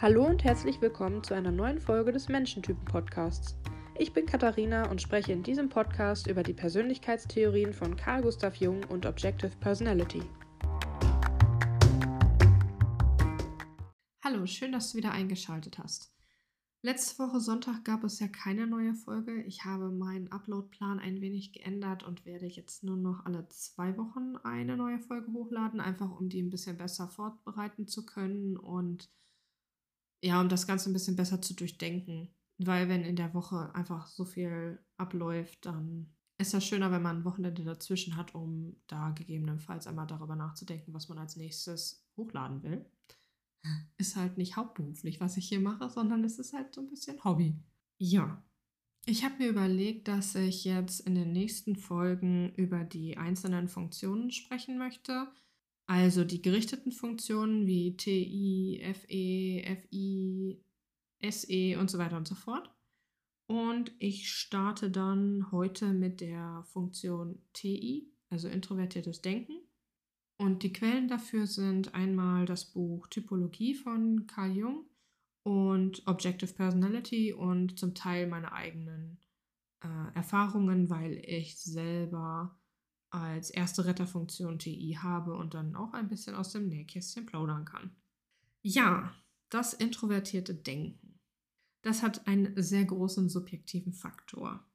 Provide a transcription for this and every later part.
Hallo und herzlich willkommen zu einer neuen Folge des Menschentypen-Podcasts. Ich bin Katharina und spreche in diesem Podcast über die Persönlichkeitstheorien von Carl Gustav Jung und Objective Personality. Hallo, schön, dass du wieder eingeschaltet hast. Letzte Woche Sonntag gab es ja keine neue Folge. Ich habe meinen Uploadplan ein wenig geändert und werde jetzt nur noch alle zwei Wochen eine neue Folge hochladen, einfach um die ein bisschen besser vorbereiten zu können und ja, um das Ganze ein bisschen besser zu durchdenken. Weil wenn in der Woche einfach so viel abläuft, dann ist das schöner, wenn man ein Wochenende dazwischen hat, um da gegebenenfalls einmal darüber nachzudenken, was man als nächstes hochladen will ist halt nicht hauptberuflich, was ich hier mache, sondern es ist halt so ein bisschen Hobby. Ja. Ich habe mir überlegt, dass ich jetzt in den nächsten Folgen über die einzelnen Funktionen sprechen möchte. Also die gerichteten Funktionen wie TI, FE, FI, SE und so weiter und so fort. Und ich starte dann heute mit der Funktion TI, also introvertiertes Denken. Und die Quellen dafür sind einmal das Buch Typologie von Carl Jung und Objective Personality und zum Teil meine eigenen äh, Erfahrungen, weil ich selber als erste Retterfunktion TI habe und dann auch ein bisschen aus dem Nähkästchen plaudern kann. Ja, das introvertierte Denken. Das hat einen sehr großen subjektiven Faktor.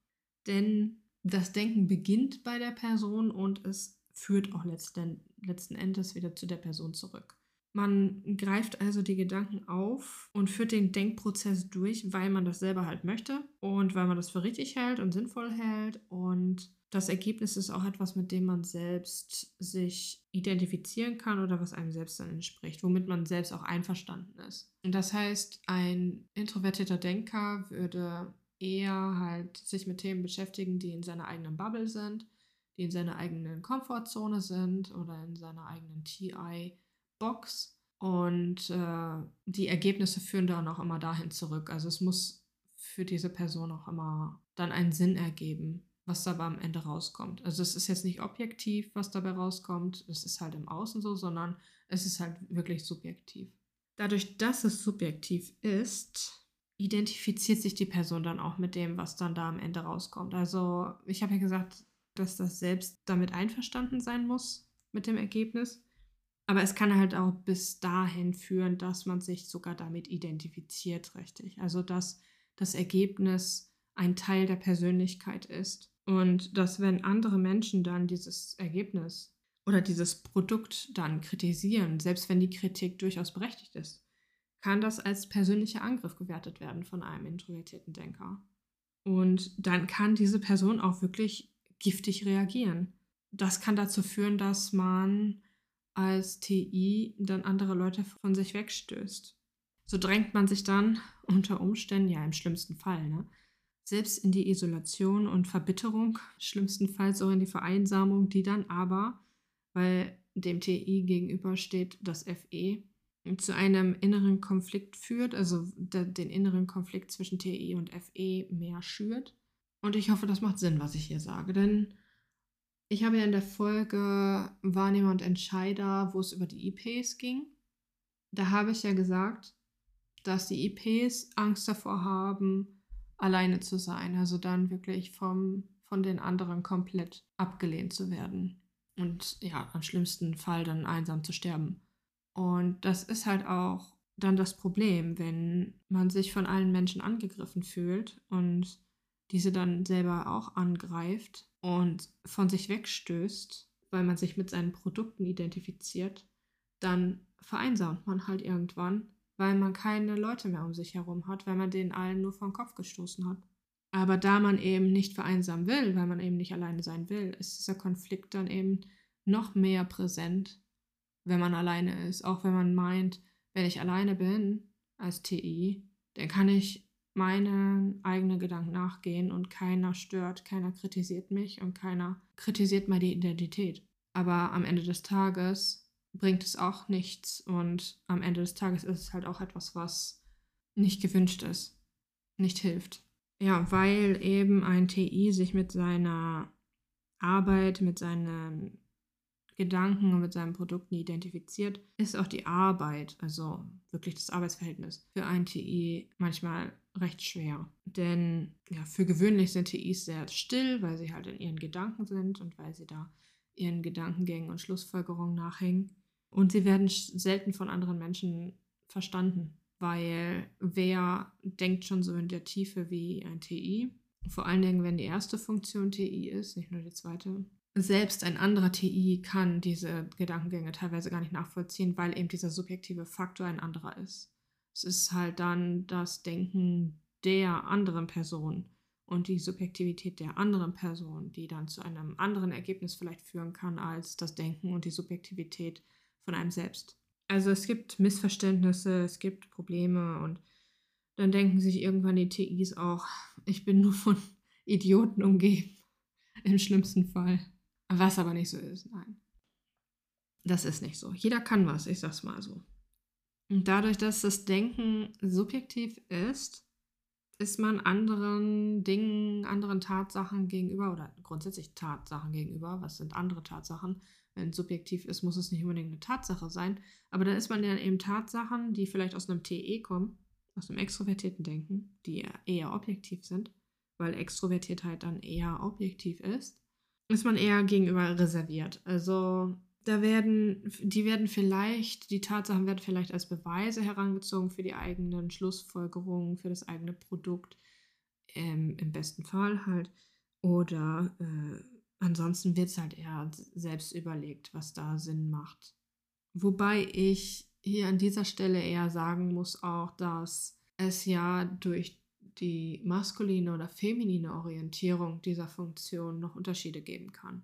Denn das Denken beginnt bei der Person und es führt auch letzten, letzten Endes wieder zu der Person zurück. Man greift also die Gedanken auf und führt den Denkprozess durch, weil man das selber halt möchte und weil man das für richtig hält und sinnvoll hält. Und das Ergebnis ist auch etwas, mit dem man selbst sich identifizieren kann oder was einem selbst dann entspricht, womit man selbst auch einverstanden ist. Und das heißt, ein introvertierter Denker würde eher halt sich mit Themen beschäftigen, die in seiner eigenen Bubble sind die in seiner eigenen Komfortzone sind oder in seiner eigenen TI-Box. Und äh, die Ergebnisse führen dann auch immer dahin zurück. Also es muss für diese Person auch immer dann einen Sinn ergeben, was dabei am Ende rauskommt. Also es ist jetzt nicht objektiv, was dabei rauskommt, es ist halt im Außen so, sondern es ist halt wirklich subjektiv. Dadurch, dass es subjektiv ist, identifiziert sich die Person dann auch mit dem, was dann da am Ende rauskommt. Also ich habe ja gesagt, dass das selbst damit einverstanden sein muss mit dem Ergebnis. Aber es kann halt auch bis dahin führen, dass man sich sogar damit identifiziert, richtig. Also dass das Ergebnis ein Teil der Persönlichkeit ist. Und dass wenn andere Menschen dann dieses Ergebnis oder dieses Produkt dann kritisieren, selbst wenn die Kritik durchaus berechtigt ist, kann das als persönlicher Angriff gewertet werden von einem introvertierten Denker. Und dann kann diese Person auch wirklich giftig reagieren. Das kann dazu führen, dass man als TI dann andere Leute von sich wegstößt. So drängt man sich dann unter Umständen, ja im schlimmsten Fall, ne, selbst in die Isolation und Verbitterung, schlimmstenfalls auch in die Vereinsamung, die dann aber, weil dem TI gegenübersteht das FE, zu einem inneren Konflikt führt, also den inneren Konflikt zwischen TI und FE mehr schürt. Und ich hoffe, das macht Sinn, was ich hier sage, denn ich habe ja in der Folge Wahrnehmer und Entscheider, wo es über die IPs ging, da habe ich ja gesagt, dass die IPs Angst davor haben, alleine zu sein, also dann wirklich vom, von den anderen komplett abgelehnt zu werden und ja, am schlimmsten Fall dann einsam zu sterben. Und das ist halt auch dann das Problem, wenn man sich von allen Menschen angegriffen fühlt und diese dann selber auch angreift und von sich wegstößt, weil man sich mit seinen Produkten identifiziert, dann vereinsamt man halt irgendwann, weil man keine Leute mehr um sich herum hat, weil man denen allen nur vom Kopf gestoßen hat. Aber da man eben nicht vereinsamen will, weil man eben nicht alleine sein will, ist dieser Konflikt dann eben noch mehr präsent, wenn man alleine ist. Auch wenn man meint, wenn ich alleine bin als TI, dann kann ich meinen eigenen Gedanken nachgehen und keiner stört, keiner kritisiert mich und keiner kritisiert meine Identität. Aber am Ende des Tages bringt es auch nichts und am Ende des Tages ist es halt auch etwas, was nicht gewünscht ist, nicht hilft. Ja, weil eben ein TI sich mit seiner Arbeit, mit seinen Gedanken und mit seinen Produkten identifiziert, ist auch die Arbeit, also wirklich das Arbeitsverhältnis, für ein TI manchmal recht schwer. Denn ja, für gewöhnlich sind TIs sehr still, weil sie halt in ihren Gedanken sind und weil sie da ihren Gedankengängen und Schlussfolgerungen nachhängen. Und sie werden selten von anderen Menschen verstanden, weil wer denkt schon so in der Tiefe wie ein TI? Vor allen Dingen, wenn die erste Funktion TI ist, nicht nur die zweite. Selbst ein anderer TI kann diese Gedankengänge teilweise gar nicht nachvollziehen, weil eben dieser subjektive Faktor ein anderer ist. Es ist halt dann das Denken der anderen Person und die Subjektivität der anderen Person, die dann zu einem anderen Ergebnis vielleicht führen kann als das Denken und die Subjektivität von einem selbst. Also es gibt Missverständnisse, es gibt Probleme und dann denken sich irgendwann die TIs auch, ich bin nur von Idioten umgeben. Im schlimmsten Fall. Was aber nicht so ist, nein. Das ist nicht so. Jeder kann was, ich sag's mal so. Und dadurch, dass das Denken subjektiv ist, ist man anderen Dingen, anderen Tatsachen gegenüber oder grundsätzlich Tatsachen gegenüber, was sind andere Tatsachen? Wenn es subjektiv ist, muss es nicht unbedingt eine Tatsache sein, aber dann ist man dann eben Tatsachen, die vielleicht aus einem TE kommen, aus einem extrovertierten Denken, die eher objektiv sind, weil Extrovertiertheit dann eher objektiv ist, ist man eher gegenüber reserviert. Also da werden, die werden vielleicht, die Tatsachen werden vielleicht als Beweise herangezogen für die eigenen Schlussfolgerungen, für das eigene Produkt, ähm, im besten Fall halt. Oder äh, ansonsten wird es halt eher selbst überlegt, was da Sinn macht. Wobei ich hier an dieser Stelle eher sagen muss auch, dass es ja durch die maskuline oder feminine Orientierung dieser Funktion noch Unterschiede geben kann.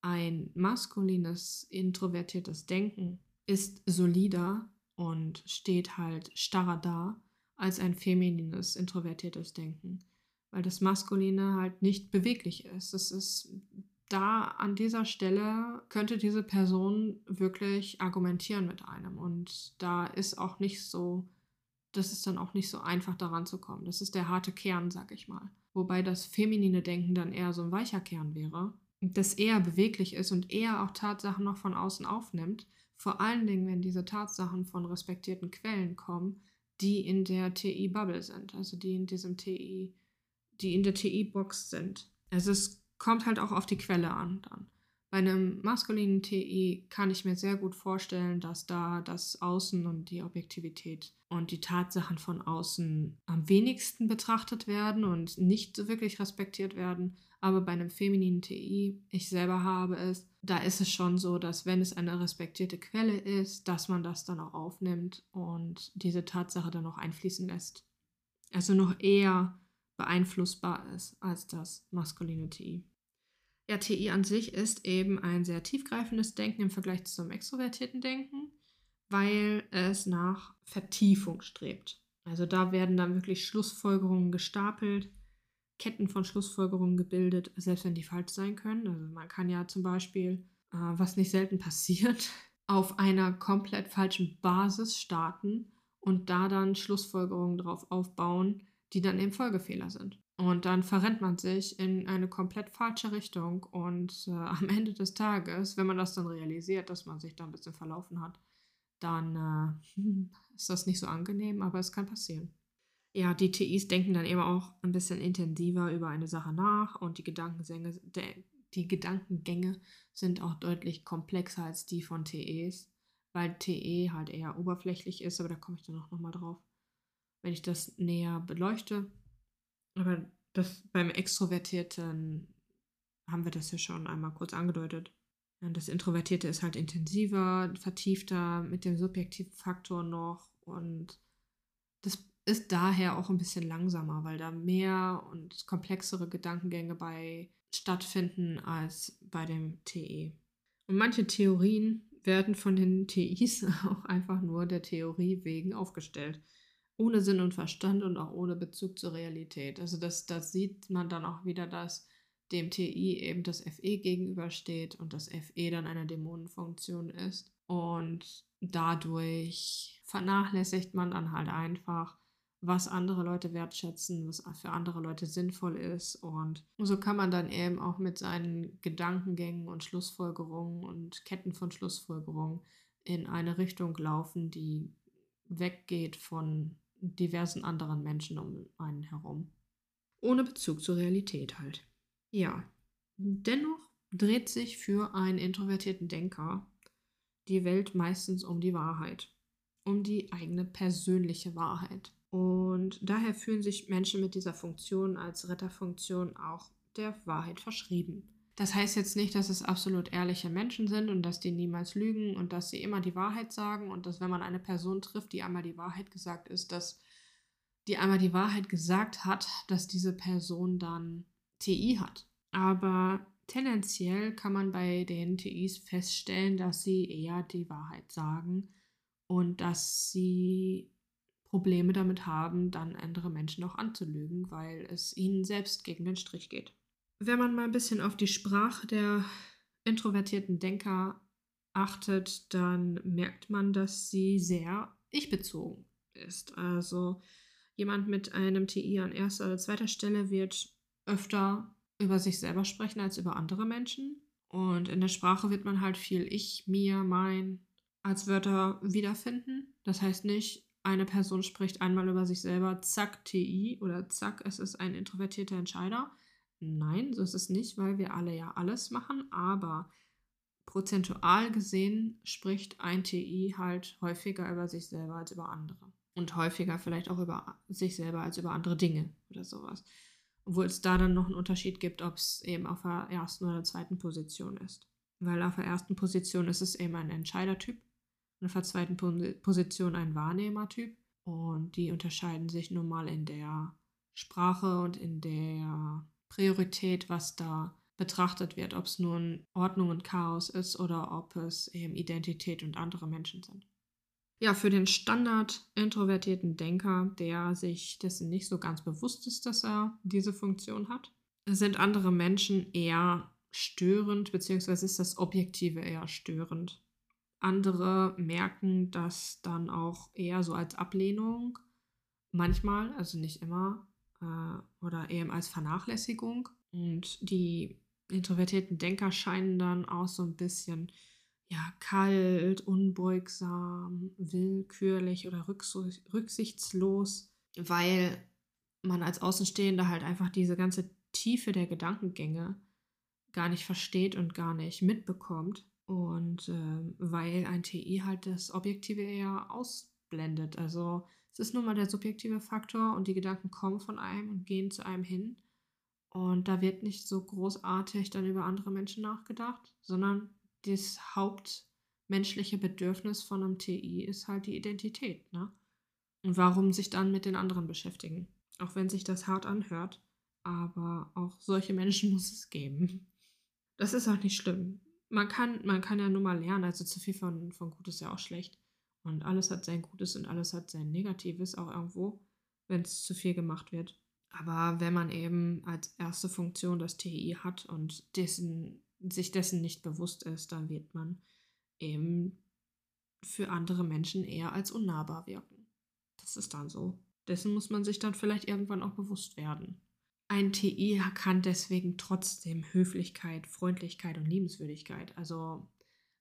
Ein maskulines, introvertiertes Denken ist solider und steht halt starrer da als ein feminines, introvertiertes Denken, weil das Maskuline halt nicht beweglich ist. Es ist da an dieser Stelle könnte diese Person wirklich argumentieren mit einem und da ist auch nicht so das ist dann auch nicht so einfach daran zu kommen. Das ist der harte Kern, sag ich mal. Wobei das feminine Denken dann eher so ein weicher Kern wäre, das eher beweglich ist und eher auch Tatsachen noch von außen aufnimmt. Vor allen Dingen, wenn diese Tatsachen von respektierten Quellen kommen, die in der TI-Bubble sind, also die in diesem TI, die in der TI-Box sind. Es kommt halt auch auf die Quelle an dann. Bei einem maskulinen TI kann ich mir sehr gut vorstellen, dass da das Außen und die Objektivität und die Tatsachen von außen am wenigsten betrachtet werden und nicht wirklich respektiert werden. Aber bei einem femininen TI, ich selber habe es, da ist es schon so, dass wenn es eine respektierte Quelle ist, dass man das dann auch aufnimmt und diese Tatsache dann auch einfließen lässt. Also noch eher beeinflussbar ist als das maskuline TI. RTI an sich ist eben ein sehr tiefgreifendes Denken im Vergleich zum extrovertierten Denken, weil es nach Vertiefung strebt. Also da werden dann wirklich Schlussfolgerungen gestapelt, Ketten von Schlussfolgerungen gebildet, selbst wenn die falsch sein können. Also man kann ja zum Beispiel, äh, was nicht selten passiert, auf einer komplett falschen Basis starten und da dann Schlussfolgerungen drauf aufbauen, die dann eben Folgefehler sind. Und dann verrennt man sich in eine komplett falsche Richtung. Und äh, am Ende des Tages, wenn man das dann realisiert, dass man sich da ein bisschen verlaufen hat, dann äh, ist das nicht so angenehm, aber es kann passieren. Ja, die TIs denken dann eben auch ein bisschen intensiver über eine Sache nach und die Gedankengänge, die Gedankengänge sind auch deutlich komplexer als die von TEs, weil TE halt eher oberflächlich ist, aber da komme ich dann auch nochmal drauf, wenn ich das näher beleuchte. Aber das beim Extrovertierten haben wir das ja schon einmal kurz angedeutet. Das Introvertierte ist halt intensiver, vertiefter mit dem subjektiven Faktor noch und das ist daher auch ein bisschen langsamer, weil da mehr und komplexere Gedankengänge bei stattfinden als bei dem TE. Und manche Theorien werden von den TIs auch einfach nur der Theorie wegen aufgestellt ohne Sinn und Verstand und auch ohne Bezug zur Realität. Also das, das sieht man dann auch wieder, dass dem TI eben das FE gegenübersteht und das FE dann eine Dämonenfunktion ist. Und dadurch vernachlässigt man dann halt einfach was andere Leute wertschätzen, was für andere Leute sinnvoll ist. Und so kann man dann eben auch mit seinen Gedankengängen und Schlussfolgerungen und Ketten von Schlussfolgerungen in eine Richtung laufen, die weggeht von diversen anderen Menschen um einen herum. Ohne Bezug zur Realität halt. Ja, dennoch dreht sich für einen introvertierten Denker die Welt meistens um die Wahrheit, um die eigene persönliche Wahrheit. Und daher fühlen sich Menschen mit dieser Funktion als Retterfunktion auch der Wahrheit verschrieben. Das heißt jetzt nicht, dass es absolut ehrliche Menschen sind und dass die niemals lügen und dass sie immer die Wahrheit sagen und dass wenn man eine Person trifft, die einmal die Wahrheit gesagt ist, dass die einmal die Wahrheit gesagt hat, dass diese Person dann TI hat. Aber tendenziell kann man bei den TIs feststellen, dass sie eher die Wahrheit sagen und dass sie Probleme damit haben, dann andere Menschen auch anzulügen, weil es ihnen selbst gegen den Strich geht. Wenn man mal ein bisschen auf die Sprache der introvertierten Denker achtet, dann merkt man, dass sie sehr ich-bezogen ist. Also jemand mit einem TI an erster oder zweiter Stelle wird öfter über sich selber sprechen als über andere Menschen. Und in der Sprache wird man halt viel ich, mir, mein als Wörter wiederfinden. Das heißt nicht, eine Person spricht einmal über sich selber, zack, TI oder zack, es ist ein introvertierter Entscheider. Nein, so ist es nicht, weil wir alle ja alles machen, aber prozentual gesehen spricht ein TI halt häufiger über sich selber als über andere. Und häufiger vielleicht auch über sich selber als über andere Dinge oder sowas. Obwohl es da dann noch einen Unterschied gibt, ob es eben auf der ersten oder zweiten Position ist. Weil auf der ersten Position ist es eben ein Entscheidertyp und auf der zweiten Position ein Wahrnehmertyp. Und die unterscheiden sich nun mal in der Sprache und in der Priorität, was da betrachtet wird, ob es nun Ordnung und Chaos ist oder ob es eben Identität und andere Menschen sind. Ja, für den Standard introvertierten Denker, der sich dessen nicht so ganz bewusst ist, dass er diese Funktion hat, sind andere Menschen eher störend, beziehungsweise ist das Objektive eher störend. Andere merken das dann auch eher so als Ablehnung, manchmal, also nicht immer, äh, oder eben als Vernachlässigung. Und die introvertierten Denker scheinen dann auch so ein bisschen ja, kalt, unbeugsam, willkürlich oder rücksichtslos, weil man als Außenstehender halt einfach diese ganze Tiefe der Gedankengänge gar nicht versteht und gar nicht mitbekommt. Und äh, weil ein TI halt das Objektive eher ausblendet. Also es ist nun mal der subjektive Faktor und die Gedanken kommen von einem und gehen zu einem hin. Und da wird nicht so großartig dann über andere Menschen nachgedacht, sondern das hauptmenschliche Bedürfnis von einem TI ist halt die Identität, ne? Und warum sich dann mit den anderen beschäftigen? Auch wenn sich das hart anhört, aber auch solche Menschen muss es geben. Das ist auch nicht schlimm. Man kann, man kann ja nur mal lernen, also zu viel von, von Gut ist ja auch schlecht. Und alles hat sein Gutes und alles hat sein Negatives auch irgendwo, wenn es zu viel gemacht wird. Aber wenn man eben als erste Funktion das TI hat und dessen sich dessen nicht bewusst ist, dann wird man eben für andere Menschen eher als unnahbar wirken. Das ist dann so. Dessen muss man sich dann vielleicht irgendwann auch bewusst werden. Ein TI kann deswegen trotzdem Höflichkeit, Freundlichkeit und Liebenswürdigkeit. Also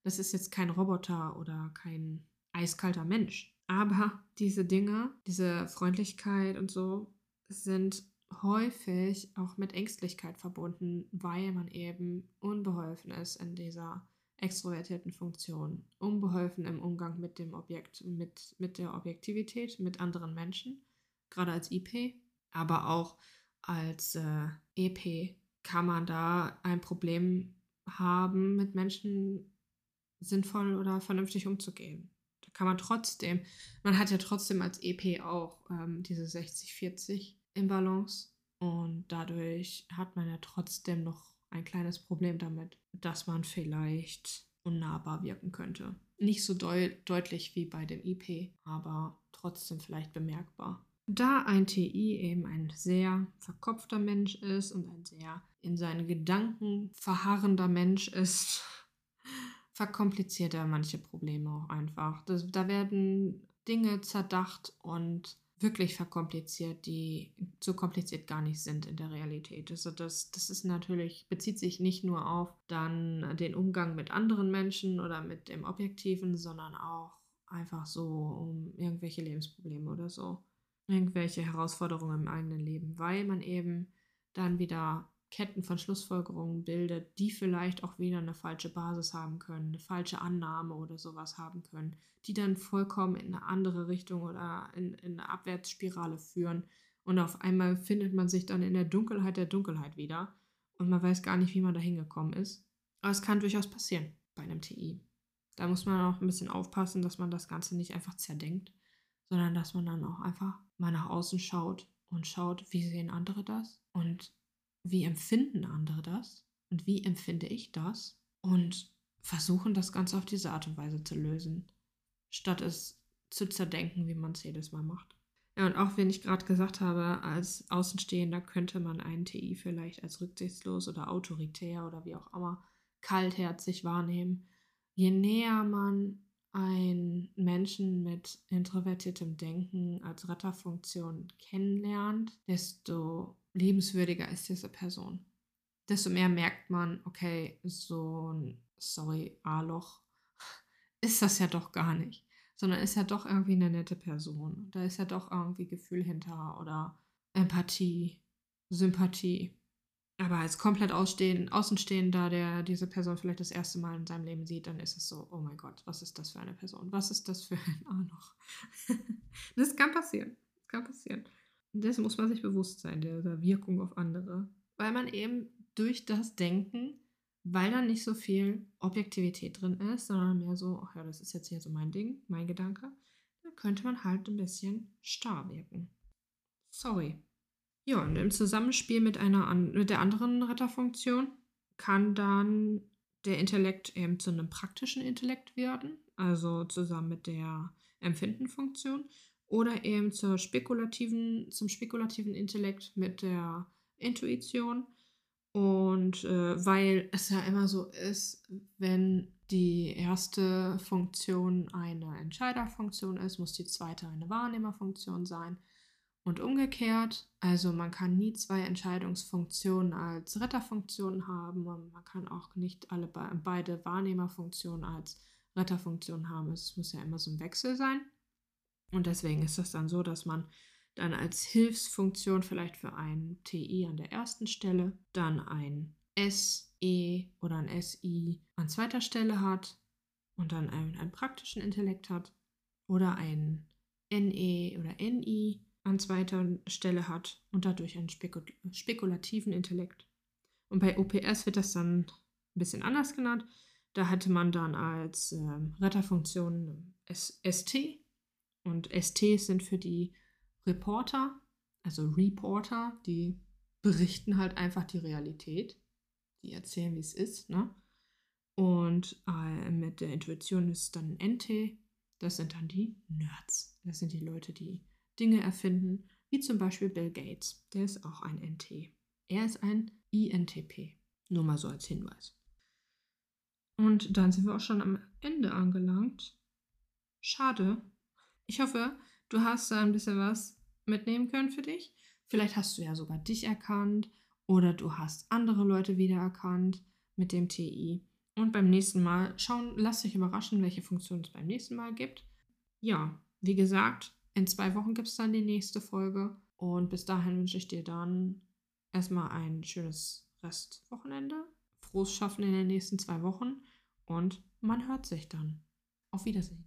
das ist jetzt kein Roboter oder kein eiskalter Mensch. Aber diese Dinge, diese Freundlichkeit und so, sind häufig auch mit Ängstlichkeit verbunden, weil man eben unbeholfen ist in dieser extrovertierten Funktion, unbeholfen im Umgang mit dem Objekt, mit, mit der Objektivität, mit anderen Menschen, gerade als IP, aber auch als äh, EP kann man da ein Problem haben, mit Menschen sinnvoll oder vernünftig umzugehen. Kann man trotzdem, man hat ja trotzdem als EP auch ähm, diese 60-40 im Balance. Und dadurch hat man ja trotzdem noch ein kleines Problem damit, dass man vielleicht unnahbar wirken könnte. Nicht so deut deutlich wie bei dem IP, aber trotzdem vielleicht bemerkbar. Da ein TI eben ein sehr verkopfter Mensch ist und ein sehr in seinen Gedanken verharrender Mensch ist, verkompliziert er manche Probleme auch einfach. Das, da werden Dinge zerdacht und wirklich verkompliziert, die so kompliziert gar nicht sind in der Realität. Also das, das ist natürlich, bezieht sich nicht nur auf dann den Umgang mit anderen Menschen oder mit dem Objektiven, sondern auch einfach so um irgendwelche Lebensprobleme oder so. Irgendwelche Herausforderungen im eigenen Leben, weil man eben dann wieder Ketten von Schlussfolgerungen bildet, die vielleicht auch wieder eine falsche Basis haben können, eine falsche Annahme oder sowas haben können, die dann vollkommen in eine andere Richtung oder in, in eine Abwärtsspirale führen. Und auf einmal findet man sich dann in der Dunkelheit der Dunkelheit wieder und man weiß gar nicht, wie man da hingekommen ist. Aber es kann durchaus passieren bei einem TI. Da muss man auch ein bisschen aufpassen, dass man das Ganze nicht einfach zerdenkt, sondern dass man dann auch einfach mal nach außen schaut und schaut, wie sehen andere das und wie empfinden andere das und wie empfinde ich das und versuchen das Ganze auf diese Art und Weise zu lösen, statt es zu zerdenken, wie man es jedes Mal macht. Ja, und auch wenn ich gerade gesagt habe, als Außenstehender könnte man einen TI vielleicht als rücksichtslos oder autoritär oder wie auch immer kaltherzig wahrnehmen. Je näher man einen Menschen mit introvertiertem Denken als Retterfunktion kennenlernt, desto lebenswürdiger ist diese Person. Desto mehr merkt man, okay, so ein, sorry, A-Loch ist das ja doch gar nicht, sondern ist ja doch irgendwie eine nette Person. Da ist ja doch irgendwie Gefühl hinter oder Empathie, Sympathie. Aber als komplett Ausstehen, Außenstehender, der diese Person vielleicht das erste Mal in seinem Leben sieht, dann ist es so, oh mein Gott, was ist das für eine Person? Was ist das für ein A-Loch? das kann passieren. Das kann passieren. Dessen muss man sich bewusst sein, der Wirkung auf andere. Weil man eben durch das Denken, weil da nicht so viel Objektivität drin ist, sondern mehr so, ach ja, das ist jetzt hier so mein Ding, mein Gedanke, dann könnte man halt ein bisschen starr wirken. Sorry. Ja, und im Zusammenspiel mit, einer mit der anderen Retterfunktion kann dann der Intellekt eben zu einem praktischen Intellekt werden, also zusammen mit der Empfindenfunktion oder eben zur spekulativen, zum spekulativen Intellekt mit der Intuition. Und äh, weil es ja immer so ist, wenn die erste Funktion eine Entscheiderfunktion ist, muss die zweite eine Wahrnehmerfunktion sein. Und umgekehrt, also man kann nie zwei Entscheidungsfunktionen als Retterfunktion haben und man kann auch nicht alle beide Wahrnehmerfunktionen als Retterfunktion haben. Es muss ja immer so ein Wechsel sein. Und deswegen ist es dann so, dass man dann als Hilfsfunktion vielleicht für ein TI an der ersten Stelle, dann ein SE oder ein SI an zweiter Stelle hat und dann einen, einen praktischen Intellekt hat oder ein NE oder NI an zweiter Stelle hat und dadurch einen Spekul spekulativen Intellekt. Und bei OPS wird das dann ein bisschen anders genannt. Da hatte man dann als äh, Retterfunktion ST und STs sind für die Reporter, also Reporter, die berichten halt einfach die Realität. Die erzählen, wie es ist. Ne? Und äh, mit der Intuition ist dann NT. Das sind dann die Nerds. Das sind die Leute, die Dinge erfinden, wie zum Beispiel Bill Gates. Der ist auch ein NT. Er ist ein INTP. Nur mal so als Hinweis. Und dann sind wir auch schon am Ende angelangt. Schade, ich hoffe, du hast da ein bisschen was mitnehmen können für dich. Vielleicht hast du ja sogar dich erkannt oder du hast andere Leute wiedererkannt mit dem TI. Und beim nächsten Mal schauen, lass dich überraschen, welche Funktion es beim nächsten Mal gibt. Ja, wie gesagt, in zwei Wochen gibt es dann die nächste Folge. Und bis dahin wünsche ich dir dann erstmal ein schönes Restwochenende. Frohes Schaffen in den nächsten zwei Wochen. Und man hört sich dann. Auf Wiedersehen.